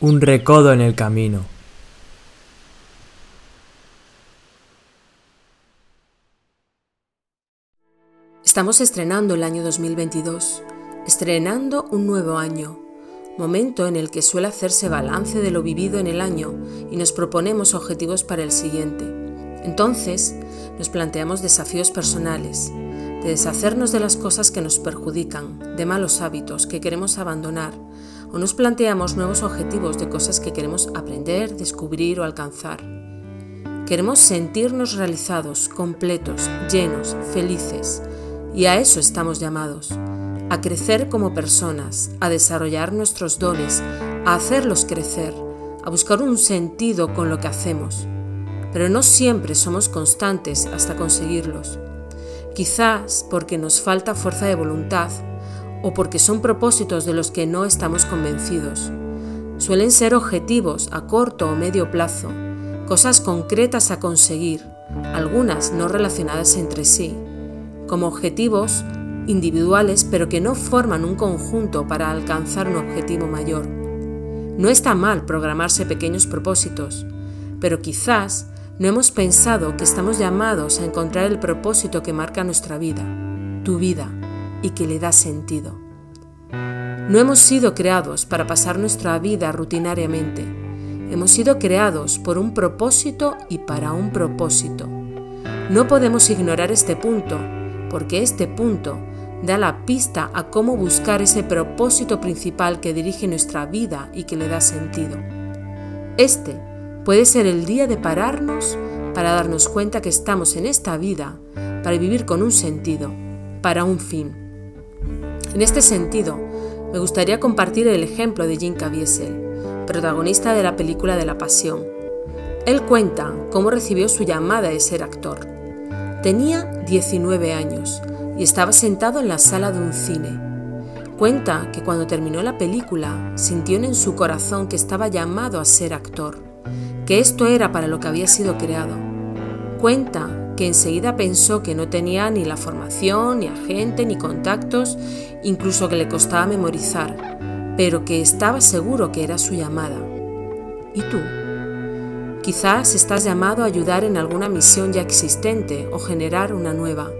Un recodo en el camino. Estamos estrenando el año 2022, estrenando un nuevo año, momento en el que suele hacerse balance de lo vivido en el año y nos proponemos objetivos para el siguiente. Entonces, nos planteamos desafíos personales, de deshacernos de las cosas que nos perjudican, de malos hábitos que queremos abandonar, o nos planteamos nuevos objetivos de cosas que queremos aprender, descubrir o alcanzar. Queremos sentirnos realizados, completos, llenos, felices, y a eso estamos llamados, a crecer como personas, a desarrollar nuestros dones, a hacerlos crecer, a buscar un sentido con lo que hacemos. Pero no siempre somos constantes hasta conseguirlos quizás porque nos falta fuerza de voluntad o porque son propósitos de los que no estamos convencidos. Suelen ser objetivos a corto o medio plazo, cosas concretas a conseguir, algunas no relacionadas entre sí, como objetivos individuales pero que no forman un conjunto para alcanzar un objetivo mayor. No está mal programarse pequeños propósitos, pero quizás no hemos pensado que estamos llamados a encontrar el propósito que marca nuestra vida, tu vida, y que le da sentido. No hemos sido creados para pasar nuestra vida rutinariamente. Hemos sido creados por un propósito y para un propósito. No podemos ignorar este punto, porque este punto da la pista a cómo buscar ese propósito principal que dirige nuestra vida y que le da sentido. Este Puede ser el día de pararnos para darnos cuenta que estamos en esta vida para vivir con un sentido, para un fin. En este sentido, me gustaría compartir el ejemplo de Jim Caviezel, protagonista de la película de la Pasión. Él cuenta cómo recibió su llamada de ser actor. Tenía 19 años y estaba sentado en la sala de un cine. Cuenta que cuando terminó la película sintió en su corazón que estaba llamado a ser actor que esto era para lo que había sido creado. Cuenta que enseguida pensó que no tenía ni la formación, ni agente, ni contactos, incluso que le costaba memorizar, pero que estaba seguro que era su llamada. ¿Y tú? Quizás estás llamado a ayudar en alguna misión ya existente o generar una nueva,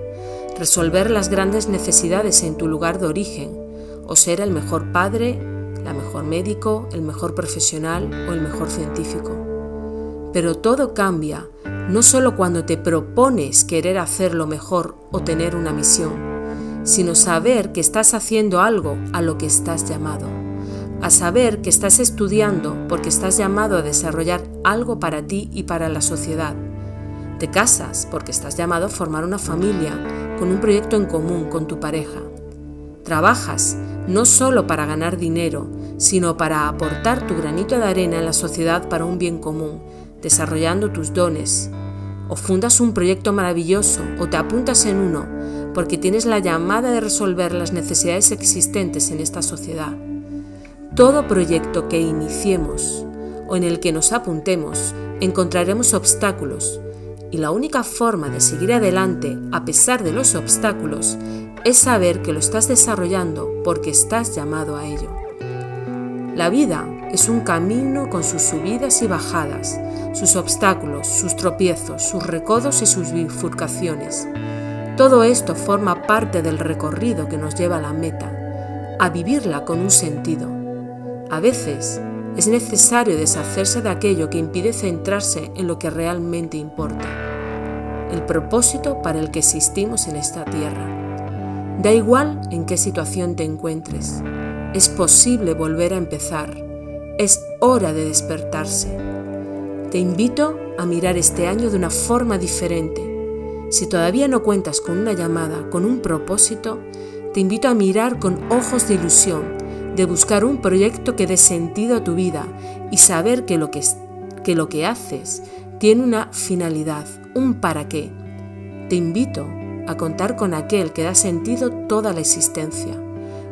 resolver las grandes necesidades en tu lugar de origen, o ser el mejor padre, la mejor médico, el mejor profesional o el mejor científico. Pero todo cambia no solo cuando te propones querer hacerlo mejor o tener una misión, sino saber que estás haciendo algo a lo que estás llamado, a saber que estás estudiando porque estás llamado a desarrollar algo para ti y para la sociedad. Te casas porque estás llamado a formar una familia con un proyecto en común con tu pareja. Trabajas no solo para ganar dinero, sino para aportar tu granito de arena en la sociedad para un bien común, desarrollando tus dones, o fundas un proyecto maravilloso o te apuntas en uno porque tienes la llamada de resolver las necesidades existentes en esta sociedad. Todo proyecto que iniciemos o en el que nos apuntemos encontraremos obstáculos y la única forma de seguir adelante a pesar de los obstáculos es saber que lo estás desarrollando porque estás llamado a ello. La vida es un camino con sus subidas y bajadas, sus obstáculos, sus tropiezos, sus recodos y sus bifurcaciones. Todo esto forma parte del recorrido que nos lleva a la meta, a vivirla con un sentido. A veces es necesario deshacerse de aquello que impide centrarse en lo que realmente importa, el propósito para el que existimos en esta tierra. Da igual en qué situación te encuentres, es posible volver a empezar es hora de despertarse. Te invito a mirar este año de una forma diferente. Si todavía no cuentas con una llamada, con un propósito, te invito a mirar con ojos de ilusión, de buscar un proyecto que dé sentido a tu vida y saber que lo que, que lo que haces tiene una finalidad, un para qué. Te invito a contar con aquel que da sentido toda la existencia,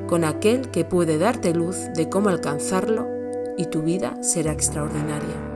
con aquel que puede darte luz de cómo alcanzarlo y tu vida será extraordinaria.